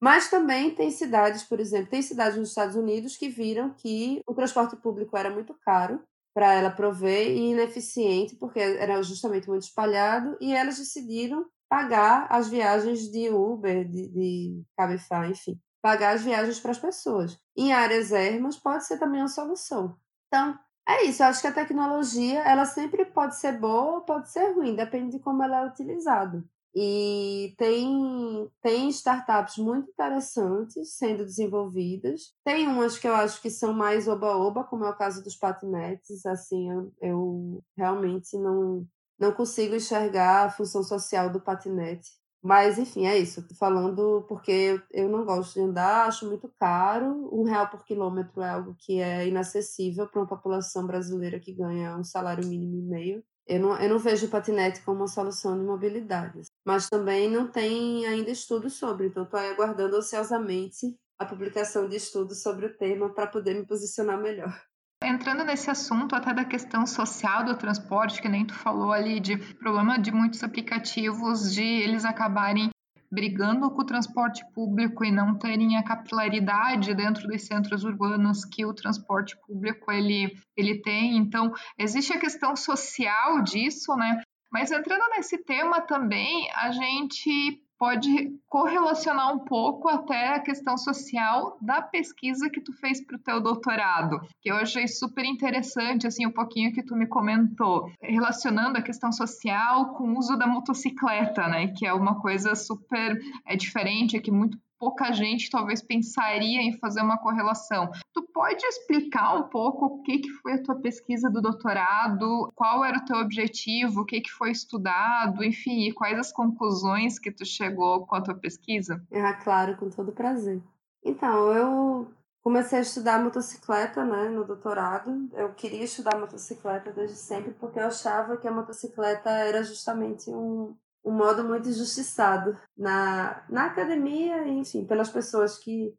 Mas também tem cidades, por exemplo, tem cidades nos Estados Unidos que viram que o transporte público era muito caro para ela prover e ineficiente, porque era justamente muito espalhado, e elas decidiram pagar as viagens de Uber, de, de Cabify, enfim pagar as viagens para as pessoas. Em áreas ermas pode ser também uma solução. Então, é isso. Eu acho que a tecnologia, ela sempre pode ser boa ou pode ser ruim, depende de como ela é utilizada. E tem, tem startups muito interessantes sendo desenvolvidas. Tem umas que eu acho que são mais oba-oba, como é o caso dos patinetes. Assim, eu, eu realmente não, não consigo enxergar a função social do patinete. Mas, enfim, é isso. Falando porque eu não gosto de andar, acho muito caro. Um real por quilômetro é algo que é inacessível para uma população brasileira que ganha um salário mínimo e meio. Eu não, eu não vejo o patinete como uma solução de mobilidade. Mas também não tem ainda estudos sobre, então estou aguardando ansiosamente a publicação de estudos sobre o tema para poder me posicionar melhor. Entrando nesse assunto até da questão social do transporte, que nem tu falou ali, de problema de muitos aplicativos, de eles acabarem brigando com o transporte público e não terem a capilaridade dentro dos centros urbanos que o transporte público ele, ele tem. Então, existe a questão social disso, né? Mas entrando nesse tema também, a gente pode correlacionar um pouco até a questão social da pesquisa que tu fez para o teu doutorado, que eu achei super interessante, assim, um pouquinho que tu me comentou, relacionando a questão social com o uso da motocicleta, né, que é uma coisa super é diferente, que muito pouca gente talvez pensaria em fazer uma correlação. Tu pode explicar um pouco o que, que foi a tua pesquisa do doutorado, qual era o teu objetivo, o que, que foi estudado, enfim, e quais as conclusões que tu chegou com a tua pesquisa? Ah, claro, com todo prazer. Então, eu comecei a estudar motocicleta, né, no doutorado. Eu queria estudar motocicleta desde sempre porque eu achava que a motocicleta era justamente um, um modo muito injustiçado na, na academia, enfim, pelas pessoas que,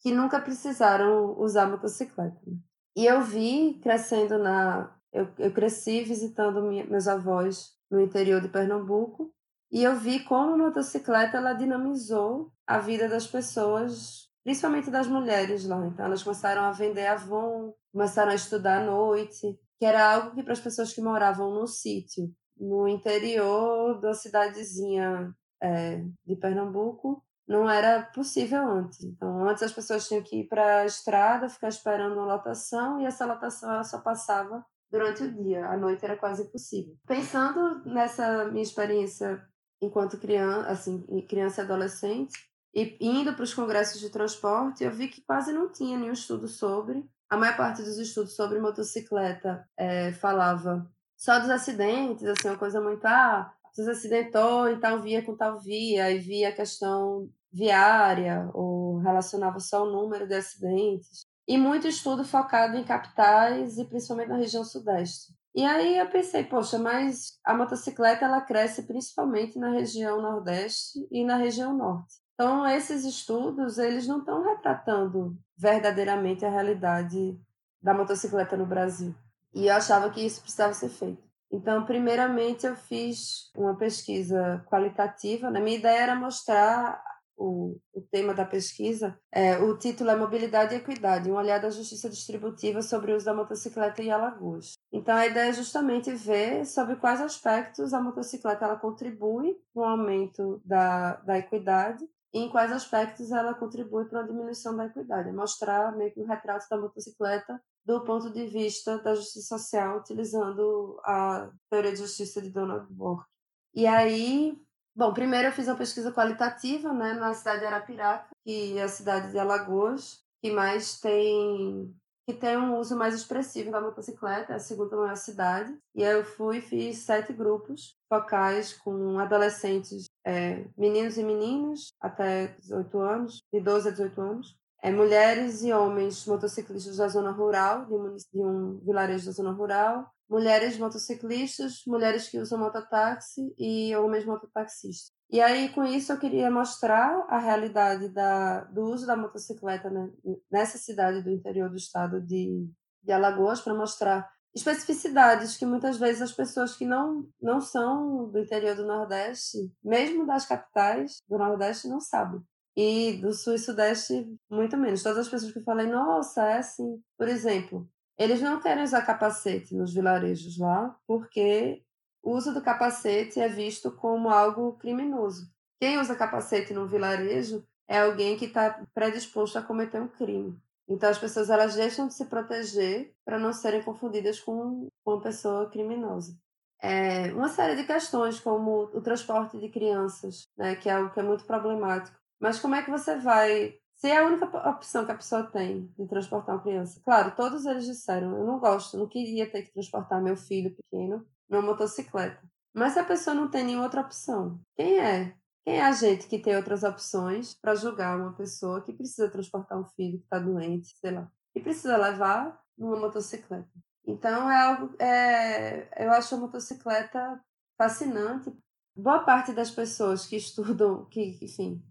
que nunca precisaram usar motocicleta. Né? E eu vi crescendo na. Eu, eu cresci visitando minha, meus avós no interior de Pernambuco e eu vi como a motocicleta ela dinamizou a vida das pessoas, principalmente das mulheres lá. Então, elas começaram a vender Avon, começaram a estudar à noite, que era algo que para as pessoas que moravam no sítio no interior da cidadezinha é, de Pernambuco não era possível antes. Então, antes as pessoas tinham que ir para a estrada, ficar esperando uma lotação, e essa lotação ela só passava durante o dia, à noite era quase impossível. Pensando nessa minha experiência enquanto criança, assim, criança e adolescente, e indo para os congressos de transporte, eu vi que quase não tinha nenhum estudo sobre. A maior parte dos estudos sobre motocicleta é, falava só dos acidentes, assim, uma coisa muito, ah, se acidentou em tal via com tal via, e via a questão viária, ou relacionava só o número de acidentes. E muito estudo focado em capitais e principalmente na região sudeste. E aí eu pensei, poxa, mas a motocicleta ela cresce principalmente na região nordeste e na região norte. Então esses estudos, eles não estão retratando verdadeiramente a realidade da motocicleta no Brasil. E eu achava que isso precisava ser feito. Então, primeiramente, eu fiz uma pesquisa qualitativa. Na minha ideia era mostrar o, o tema da pesquisa. É, o título é Mobilidade e Equidade, um olhar da justiça distributiva sobre o uso da motocicleta em Alagoas. Então, a ideia é justamente ver sobre quais aspectos a motocicleta ela contribui para o aumento da, da equidade e em quais aspectos ela contribui para a diminuição da equidade. É mostrar meio que um retrato da motocicleta do ponto de vista da justiça social, utilizando a teoria de justiça de Donald Bork. E aí, bom, primeiro eu fiz uma pesquisa qualitativa, né, na cidade de Arapiraca, que é a cidade de Alagoas, que mais tem que tem um uso mais expressivo da motocicleta, é a segunda maior cidade. E aí eu fui e fiz sete grupos focais com adolescentes, é, meninos e meninas até 18 anos, de 12 a 18 anos, é, mulheres e homens motociclistas da zona rural, de um, de um vilarejo da zona rural, mulheres motociclistas, mulheres que usam mototáxi e homens mototaxistas. E aí, com isso, eu queria mostrar a realidade da, do uso da motocicleta né, nessa cidade do interior do estado de, de Alagoas, para mostrar especificidades que muitas vezes as pessoas que não, não são do interior do Nordeste, mesmo das capitais do Nordeste, não sabem. E do sul e sudeste, muito menos. Todas as pessoas que eu falei, nossa, é assim. Por exemplo, eles não querem usar capacete nos vilarejos lá, porque o uso do capacete é visto como algo criminoso. Quem usa capacete no vilarejo é alguém que está predisposto a cometer um crime. Então as pessoas elas deixam de se proteger para não serem confundidas com, com uma pessoa criminosa. É, uma série de questões como o transporte de crianças, né, que é algo que é muito problemático. Mas como é que você vai. Se é a única opção que a pessoa tem de transportar uma criança. Claro, todos eles disseram: eu não gosto, não queria ter que transportar meu filho pequeno numa motocicleta. Mas se a pessoa não tem nenhuma outra opção, quem é? Quem é a gente que tem outras opções para julgar uma pessoa que precisa transportar um filho que está doente, sei lá, e precisa levar numa motocicleta? Então é algo. É, eu acho a motocicleta fascinante. Boa parte das pessoas que estudam, que, enfim,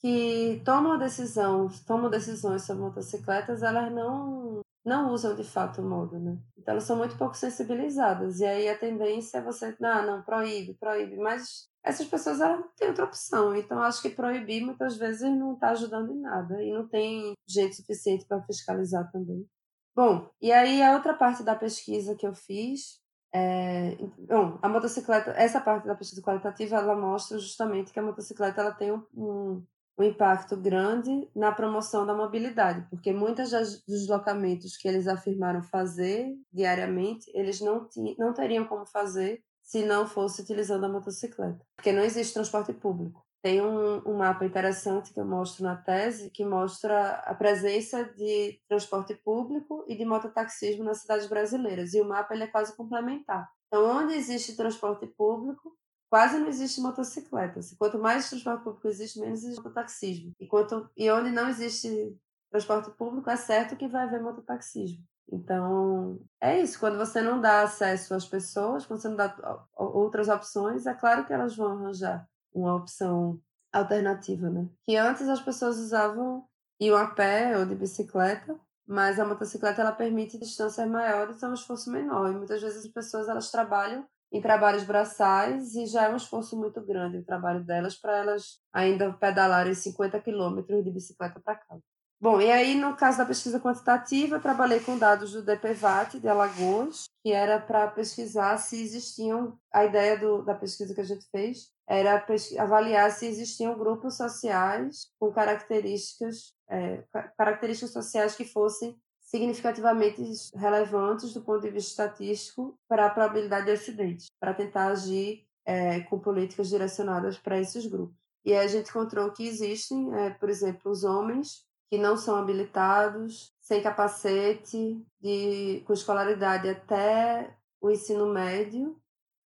que tomam decisão, tomam decisões sobre motocicletas, elas não não usam de fato o modo, né? Então elas são muito pouco sensibilizadas e aí a tendência é você, não, não, proíbe, proíbe, mas essas pessoas elas não têm outra opção. Então, acho que proibir muitas vezes não está ajudando em nada. E não tem gente suficiente para fiscalizar também. Bom, e aí a outra parte da pesquisa que eu fiz é, bom, a motocicleta, essa parte da pesquisa qualitativa, ela mostra justamente que a motocicleta ela tem um, um, um impacto grande na promoção da mobilidade, porque muitos dos deslocamentos que eles afirmaram fazer diariamente, eles não, não teriam como fazer se não fosse utilizando a motocicleta, porque não existe transporte público. Tem um, um, mapa interessante que eu mostro na tese, que mostra a presença de transporte público e de mototaxismo nas cidades brasileiras. E o mapa ele é quase complementar. Então, onde existe transporte público, quase não existe motocicleta. Assim, quanto mais transporte público existe, menos existe mototaxismo. E, quanto, e onde não existe transporte público, é certo que vai haver mototaxismo. Então, é isso. Quando você não dá acesso às pessoas, quando você não dá outras opções, é claro que elas vão arranjar uma opção alternativa, né? Que antes as pessoas usavam iam a pé ou de bicicleta, mas a motocicleta ela permite distâncias maiores a um esforço menor. E muitas vezes as pessoas elas trabalham em trabalhos braçais e já é um esforço muito grande o trabalho delas para elas ainda pedalarem 50 quilômetros de bicicleta para casa. Bom, e aí no caso da pesquisa quantitativa, eu trabalhei com dados do DPVAT de Alagoas, que era para pesquisar se existiam, a ideia do, da pesquisa que a gente fez era avaliar se existiam grupos sociais com características, é, características sociais que fossem significativamente relevantes do ponto de vista estatístico para a probabilidade de acidente, para tentar agir é, com políticas direcionadas para esses grupos. E a gente encontrou que existem, é, por exemplo, os homens que não são habilitados, sem capacete, de, com escolaridade até o ensino médio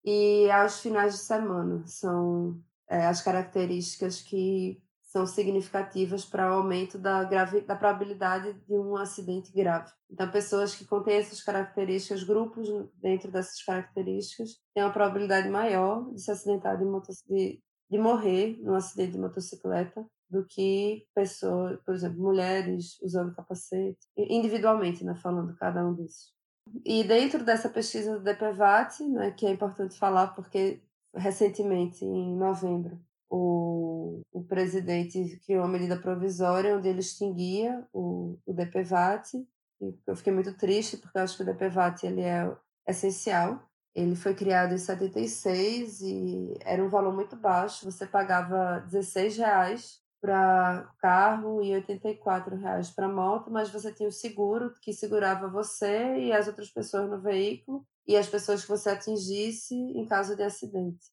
e aos finais de semana. São é, as características que são significativas para o aumento da, grave, da probabilidade de um acidente grave. Então, pessoas que contêm essas características, grupos dentro dessas características, têm uma probabilidade maior de se acidentar de, de, de morrer num acidente de motocicleta do que pessoas, por exemplo, mulheres usando capacete, individualmente, né, falando cada um desses. E dentro dessa pesquisa do DPVAT, né, que é importante falar porque recentemente, em novembro, o, o presidente criou uma medida provisória onde ele extinguia o, o DPVAT. E eu fiquei muito triste porque eu acho que o DPVAT ele é essencial. Ele foi criado em 76 e era um valor muito baixo. Você pagava 16 reais para carro e 84 reais para moto, mas você tinha o seguro que segurava você e as outras pessoas no veículo e as pessoas que você atingisse em caso de acidente.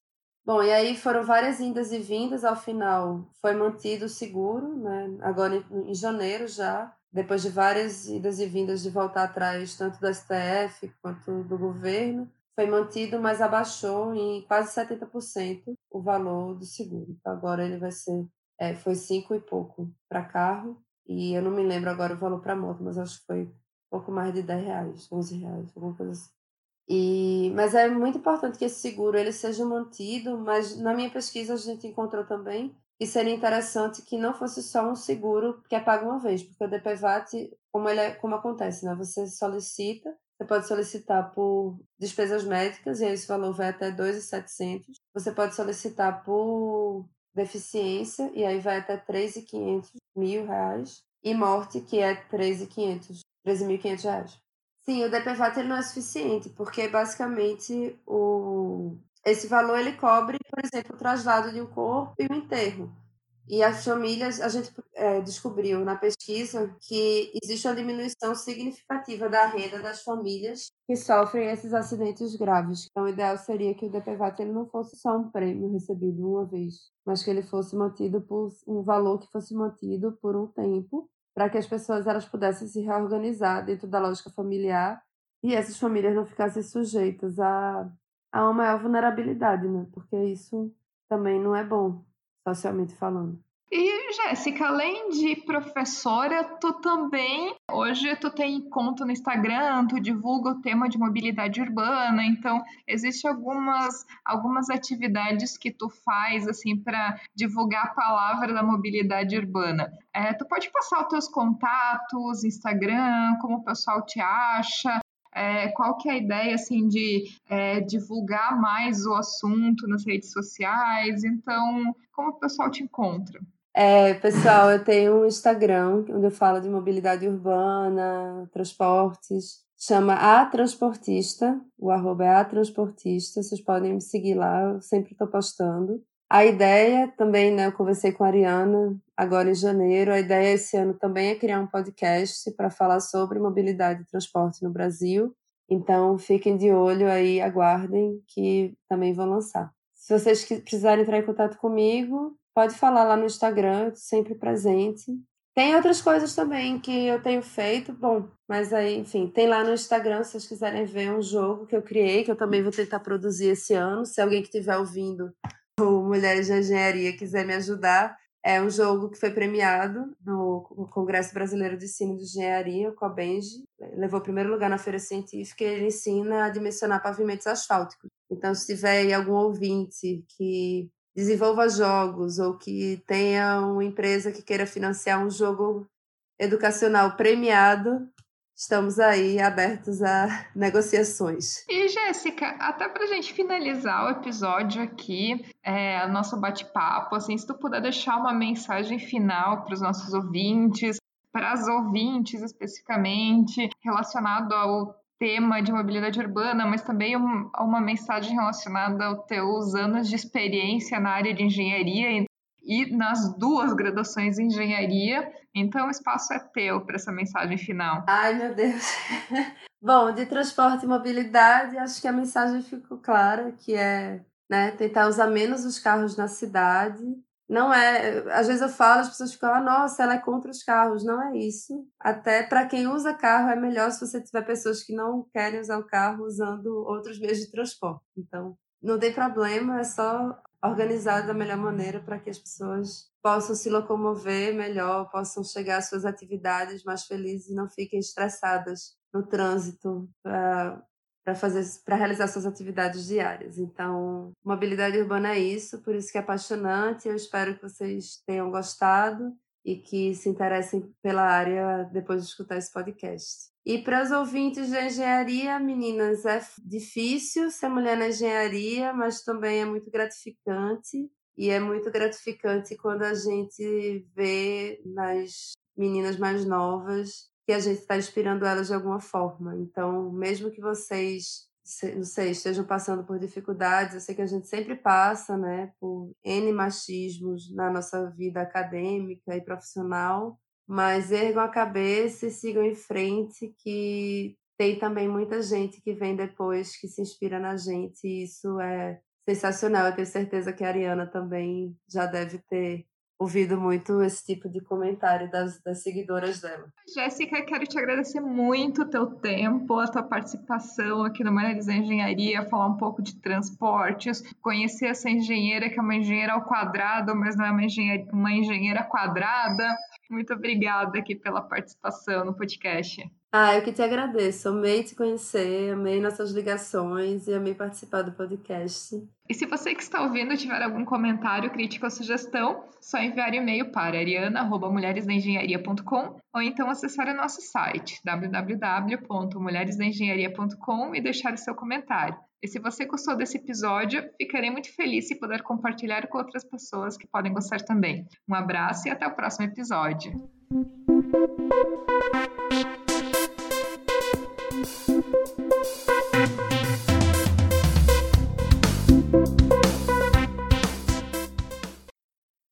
Bom, e aí foram várias indas e vindas, ao final foi mantido o seguro, né? agora em, janeiro já, depois de várias idas e vindas de voltar atrás, tanto do STF quanto do governo, foi mantido, mas abaixou em quase 70% o valor do seguro. Então agora ele vai ser é, foi cinco e pouco para carro. E eu não me lembro agora o valor para moto, mas acho que foi pouco mais de 10 reais, 11 reais, alguma coisa assim. E, mas é muito importante que esse seguro ele seja mantido, mas na minha pesquisa a gente encontrou também que seria interessante que não fosse só um seguro que é pago uma vez, porque o DPVAT, como, ele é, como acontece, né? você solicita, você pode solicitar por despesas médicas, e aí esse valor vai até 2.700. Você pode solicitar por deficiência, e aí vai até 3.500 mil reais, e morte, que é 13.500, 13.500 reais. Sim, o DPVAT ele não é suficiente, porque basicamente o... esse valor ele cobre, por exemplo, o traslado de um corpo e o enterro. E as famílias, a gente é, descobriu na pesquisa que existe uma diminuição significativa da renda das famílias que sofrem esses acidentes graves. Então, o ideal seria que o DPVAT ele não fosse só um prêmio recebido uma vez, mas que ele fosse mantido por um valor que fosse mantido por um tempo, para que as pessoas elas pudessem se reorganizar dentro da lógica familiar e essas famílias não ficassem sujeitas a, a uma maior vulnerabilidade, né? Porque isso também não é bom socialmente falando. E, Jéssica, além de professora, tu também, hoje tu tem conta no Instagram, tu divulga o tema de mobilidade urbana, então existem algumas, algumas atividades que tu faz, assim, para divulgar a palavra da mobilidade urbana. É, tu pode passar os teus contatos, Instagram, como o pessoal te acha, é, qual que é a ideia assim de é, divulgar mais o assunto nas redes sociais? Então, como o pessoal te encontra? É, pessoal, eu tenho um Instagram onde eu falo de mobilidade urbana, transportes. Chama A Transportista, o arroba é A Transportista. Vocês podem me seguir lá, eu sempre estou postando. A ideia também, né, eu conversei com a Ariana agora em janeiro, a ideia esse ano também é criar um podcast para falar sobre mobilidade e transporte no Brasil. Então, fiquem de olho aí, aguardem que também vou lançar. Se vocês precisarem entrar em contato comigo, pode falar lá no Instagram, sempre presente. Tem outras coisas também que eu tenho feito, bom, mas aí, enfim, tem lá no Instagram, se vocês quiserem ver um jogo que eu criei, que eu também vou tentar produzir esse ano. Se alguém que estiver ouvindo o Mulheres de Engenharia quiser me ajudar, é um jogo que foi premiado no Congresso Brasileiro de Ensino de Engenharia, a Benji. Levou primeiro lugar na feira científica e ele ensina a dimensionar pavimentos asfálticos. Então, se tiver algum ouvinte que desenvolva jogos ou que tenha uma empresa que queira financiar um jogo educacional premiado, estamos aí abertos a negociações. E Jéssica, até para a gente finalizar o episódio aqui, é, nosso bate-papo, assim, se tu puder deixar uma mensagem final para os nossos ouvintes, para as ouvintes especificamente, relacionado ao tema de mobilidade urbana, mas também um, uma mensagem relacionada aos teus anos de experiência na área de engenharia e nas duas graduações em engenharia. Então, o espaço é teu para essa mensagem final. Ai, meu Deus. Bom, de transporte e mobilidade, acho que a mensagem ficou clara, que é né, tentar usar menos os carros na cidade. Não é, às vezes eu falo, as pessoas ficam, ah, nossa, ela é contra os carros. Não é isso. Até para quem usa carro é melhor se você tiver pessoas que não querem usar o carro usando outros meios de transporte. Então, não tem problema, é só organizado da melhor maneira para que as pessoas possam se locomover melhor, possam chegar às suas atividades mais felizes e não fiquem estressadas no trânsito para fazer para realizar suas atividades diárias. Então, mobilidade urbana é isso, por isso que é apaixonante. Eu espero que vocês tenham gostado e que se interessem pela área depois de escutar esse podcast. E para os ouvintes de engenharia, meninas, é difícil ser mulher na engenharia, mas também é muito gratificante. E é muito gratificante quando a gente vê nas meninas mais novas que a gente está inspirando elas de alguma forma. Então, mesmo que vocês, não sei, estejam passando por dificuldades, eu sei que a gente sempre passa, né, por N machismos na nossa vida acadêmica e profissional, mas ergam a cabeça e sigam em frente, que tem também muita gente que vem depois que se inspira na gente, e isso é sensacional. Eu tenho certeza que a Ariana também já deve ter ouvido muito esse tipo de comentário das, das seguidoras dela. Jéssica, quero te agradecer muito o teu tempo, a tua participação aqui no da Engenharia, falar um pouco de transportes, conhecer essa engenheira que é uma engenheira ao quadrado, mas não é uma engenheira, uma engenheira quadrada. Muito obrigada aqui pela participação no podcast. Ah, eu que te agradeço. Amei te conhecer, amei nossas ligações e amei participar do podcast. E se você que está ouvindo tiver algum comentário, crítica ou sugestão, só enviar e-mail para ariana.mulheresdaengenharia.com ou então acessar o nosso site www.mulheresdaengenharia.com e deixar o seu comentário. E se você gostou desse episódio, ficarei muito feliz se puder compartilhar com outras pessoas que podem gostar também. Um abraço e até o próximo episódio.